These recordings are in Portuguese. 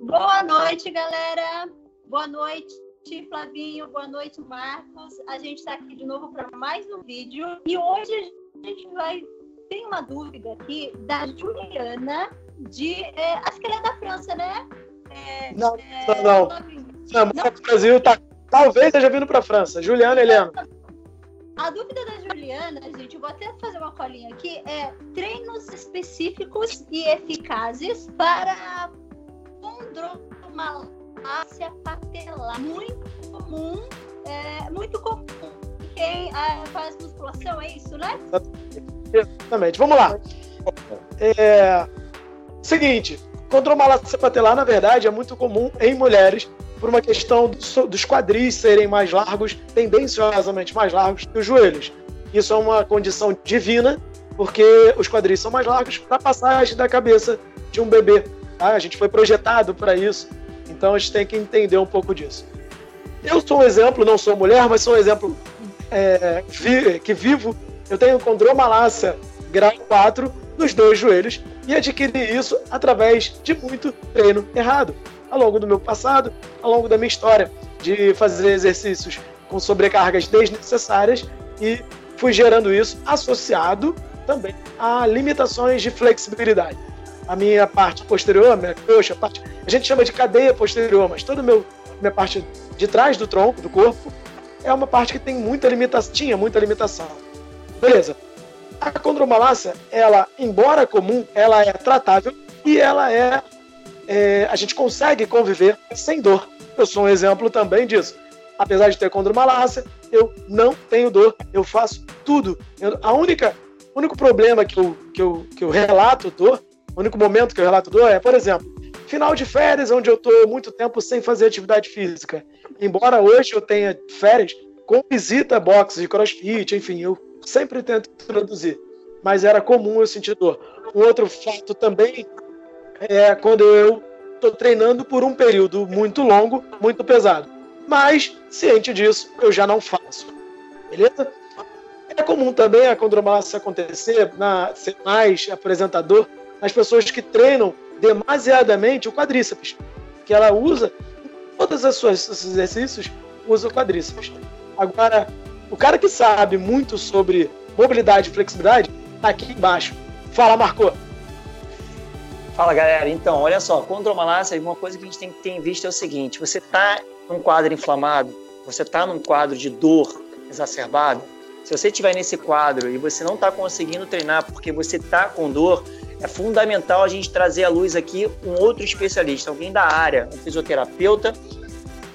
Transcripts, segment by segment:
Boa noite, galera. Boa noite, Flavinho. Boa noite, Marcos. A gente está aqui de novo para mais um vídeo. E hoje a gente vai. Tem uma dúvida aqui da Juliana, de. É, acho que ela é da França, né? É, não, é, não, não. Não, não. Brasil tá, talvez esteja vindo para a França. Juliana Helena. A dúvida da Juliana, gente, eu vou até fazer uma colinha aqui, é treinos específicos e eficazes para condromalácia patelar. Muito comum, é, muito comum. Quem é, faz musculação, é isso, né? Exatamente. Vamos lá. É, seguinte, condromalácia patelar, na verdade, é muito comum em mulheres por uma questão dos quadris serem mais largos, tendenciosamente mais largos que os joelhos. Isso é uma condição divina, porque os quadris são mais largos para a passagem da cabeça de um bebê. Tá? A gente foi projetado para isso, então a gente tem que entender um pouco disso. Eu sou um exemplo, não sou mulher, mas sou um exemplo é, vi, que vivo. Eu tenho condromalácia grau 4 nos dois joelhos e adquiri isso através de muito treino errado ao longo do meu passado, ao longo da minha história, de fazer exercícios com sobrecargas desnecessárias e fui gerando isso associado também a limitações de flexibilidade. A minha parte posterior, minha coxa, parte, a gente chama de cadeia posterior, mas toda a minha parte de trás do tronco, do corpo, é uma parte que tem muita limitação, tinha muita limitação. Beleza. A condromalácia, ela, embora comum, ela é tratável e ela é é, a gente consegue conviver sem dor. Eu sou um exemplo também disso. Apesar de ter condromalácia, eu não tenho dor. Eu faço tudo. Eu, a única, único problema que eu, que, eu, que eu relato dor, o único momento que eu relato dor é, por exemplo, final de férias, onde eu estou muito tempo sem fazer atividade física. Embora hoje eu tenha férias com visita box de crossfit, enfim, eu sempre tento introduzir. Mas era comum eu sentir dor. Um outro fato também é quando eu estou treinando por um período muito longo, muito pesado. Mas, ciente disso, eu já não faço. Beleza? É comum também a condromalácia acontecer, na, ser mais apresentador, nas pessoas que treinam demasiadamente o quadríceps. Que ela usa, em todos os seus exercícios, usa o quadríceps. Agora, o cara que sabe muito sobre mobilidade e flexibilidade, tá aqui embaixo. Fala, Marco. Fala galera, então, olha só, condromalácia, uma coisa que a gente tem que ter em vista é o seguinte: você está num quadro inflamado, você está num quadro de dor exacerbada, se você estiver nesse quadro e você não está conseguindo treinar porque você está com dor, é fundamental a gente trazer à luz aqui um outro especialista, alguém da área, um fisioterapeuta,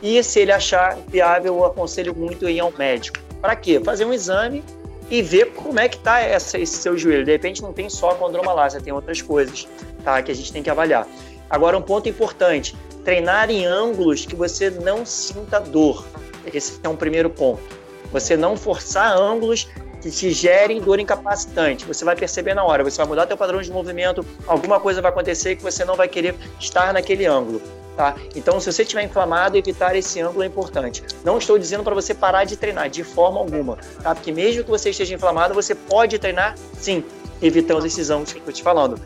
e se ele achar viável, eu aconselho muito ir ao médico. Para quê? Fazer um exame e ver como é que está esse seu joelho. De repente não tem só condromalácia, tem outras coisas tá? Que a gente tem que avaliar. Agora, um ponto importante: treinar em ângulos que você não sinta dor. Esse é um primeiro ponto. Você não forçar ângulos que te gerem dor incapacitante. Você vai perceber na hora, você vai mudar teu padrão de movimento, alguma coisa vai acontecer que você não vai querer estar naquele ângulo. Tá? Então, se você estiver inflamado, evitar esse ângulo é importante. Não estou dizendo para você parar de treinar de forma alguma, tá? Porque mesmo que você esteja inflamado, você pode treinar sim, evitando esses ângulos que eu estou te falando.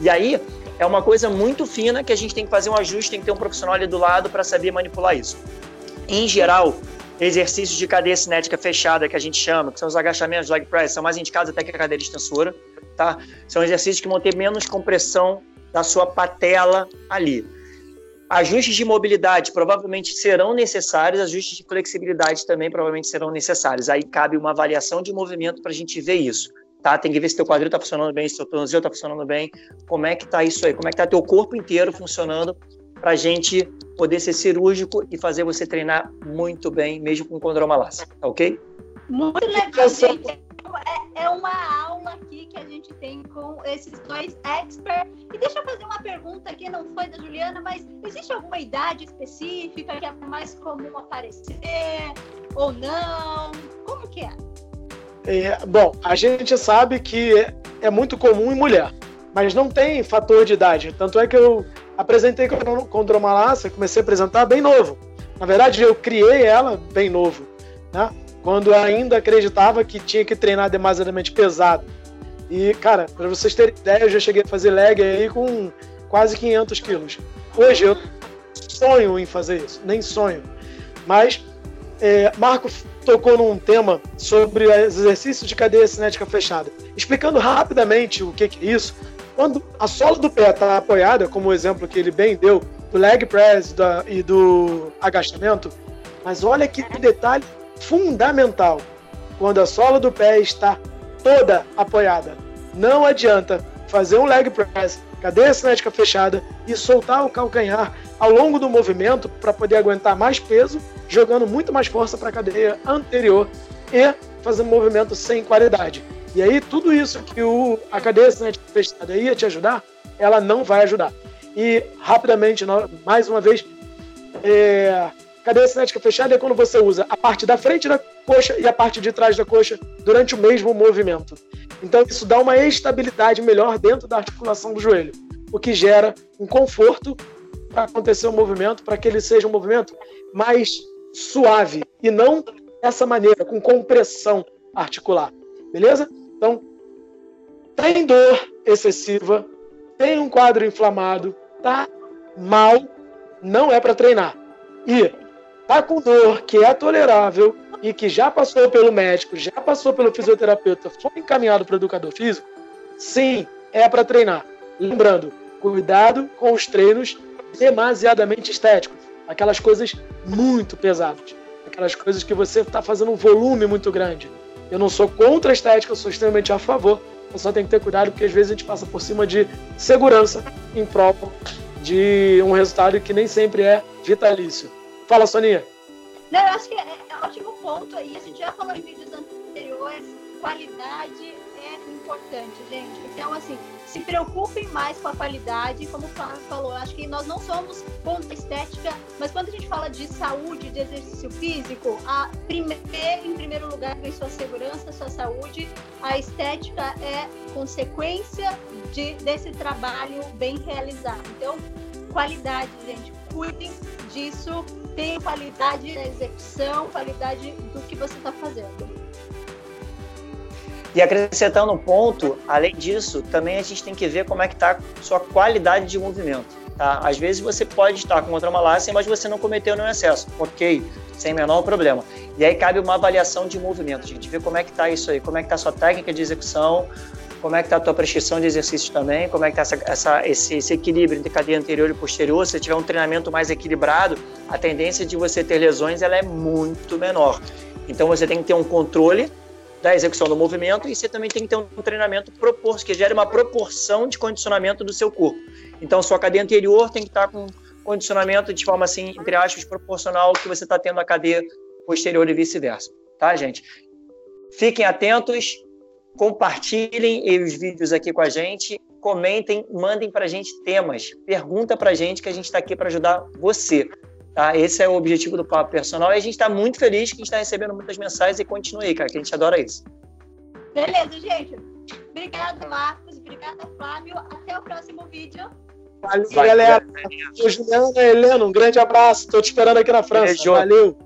E aí é uma coisa muito fina que a gente tem que fazer um ajuste, tem que ter um profissional ali do lado para saber manipular isso. Em geral, exercícios de cadeia cinética fechada, que a gente chama, que são os agachamentos, leg press, são mais indicados até que a cadeira extensora, tá? São exercícios que vão ter menos compressão da sua patela ali. Ajustes de mobilidade provavelmente serão necessários, ajustes de flexibilidade também provavelmente serão necessários. Aí cabe uma avaliação de movimento para a gente ver isso tá? Tem que ver se teu quadril está funcionando bem, se teu tornozelo está funcionando bem, como é que está isso aí, como é que está teu corpo inteiro funcionando para a gente poder ser cirúrgico e fazer você treinar muito bem, mesmo com condromalácia, tá ok? Muito legal, gente. É, é uma aula aqui que a gente tem com esses dois experts. E deixa eu fazer uma pergunta aqui, não foi da Juliana, mas existe alguma idade específica que é mais comum aparecer ou não? Como que é? É, bom, a gente sabe que é, é muito comum em mulher, mas não tem fator de idade. Tanto é que eu apresentei condromalácia, comecei a apresentar bem novo. Na verdade, eu criei ela bem novo, né? Quando ainda acreditava que tinha que treinar demasiadamente pesado. E, cara, para vocês terem ideia, eu já cheguei a fazer leg aí com quase 500 quilos. Hoje eu sonho em fazer isso, nem sonho. Mas é, Marco tocou num tema sobre exercícios de cadeia cinética fechada. Explicando rapidamente o que é isso, quando a sola do pé está apoiada, como o exemplo que ele bem deu, do leg press da, e do agachamento, mas olha que detalhe fundamental. Quando a sola do pé está toda apoiada, não adianta fazer um leg press, cadeia cinética fechada e soltar o calcanhar ao longo do movimento para poder aguentar mais peso, jogando muito mais força para a cadeia anterior e fazendo movimento sem qualidade. E aí tudo isso que o, a cadeia cinética fechada ia te ajudar, ela não vai ajudar. E rapidamente, mais uma vez, é, cadeia cinética fechada é quando você usa a parte da frente da coxa e a parte de trás da coxa durante o mesmo movimento. Então isso dá uma estabilidade melhor dentro da articulação do joelho, o que gera um conforto para acontecer o movimento, para que ele seja um movimento mais suave e não dessa maneira, com compressão articular. Beleza? Então, tem dor excessiva, tem um quadro inflamado, tá mal, não é para treinar. E tá com dor que é tolerável e que já passou pelo médico, já passou pelo fisioterapeuta, foi encaminhado para o educador físico, sim, é para treinar. Lembrando, cuidado com os treinos demasiadamente estéticos, aquelas coisas muito pesadas, aquelas coisas que você está fazendo um volume muito grande. Eu não sou contra a estética, eu sou extremamente a favor. Eu só tem que ter cuidado porque às vezes a gente passa por cima de segurança em prol de um resultado que nem sempre é vitalício. Fala, Soninha. Não, eu acho que é, é ótimo ponto aí. A gente já falou em vídeos anteriores, qualidade importante, gente. Então, assim, se preocupem mais com a qualidade, como o Flávio falou, acho que nós não somos contra estética, mas quando a gente fala de saúde, de exercício físico, a em primeiro lugar vem sua segurança, sua saúde, a estética é consequência de, desse trabalho bem realizado. Então, qualidade, gente, cuidem disso, tenham qualidade na execução, qualidade do que você está fazendo. E acrescentando um ponto, além disso, também a gente tem que ver como é que está sua qualidade de movimento. Tá? Às vezes você pode estar com outra malácia, mas você não cometeu nenhum excesso. Ok, sem menor problema. E aí cabe uma avaliação de movimento, gente. Ver como é que está isso aí, como é que está sua técnica de execução, como é que está a tua prescrição de exercícios também, como é que está essa, essa, esse, esse, equilíbrio entre cadeia anterior e posterior. Se tiver um treinamento mais equilibrado, a tendência de você ter lesões ela é muito menor. Então você tem que ter um controle da execução do movimento e você também tem que ter um treinamento propor que gere uma proporção de condicionamento do seu corpo. Então, sua cadeia anterior tem que estar com condicionamento de forma assim, entre aspas, proporcional ao que você está tendo a cadeia posterior e vice-versa. Tá, gente? Fiquem atentos, compartilhem os vídeos aqui com a gente, comentem, mandem para a gente temas, pergunta para a gente que a gente está aqui para ajudar você. Tá? Esse é o objetivo do Papo Personal e a gente está muito feliz que a gente está recebendo muitas mensagens e continue aí, cara, que a gente adora isso. Beleza, gente. Obrigada, Marcos. Obrigada, Flávio. Até o próximo vídeo. Valeu, Vai, galera. Juliana, Helena, um grande abraço. Estou te esperando aqui na França. Valeu.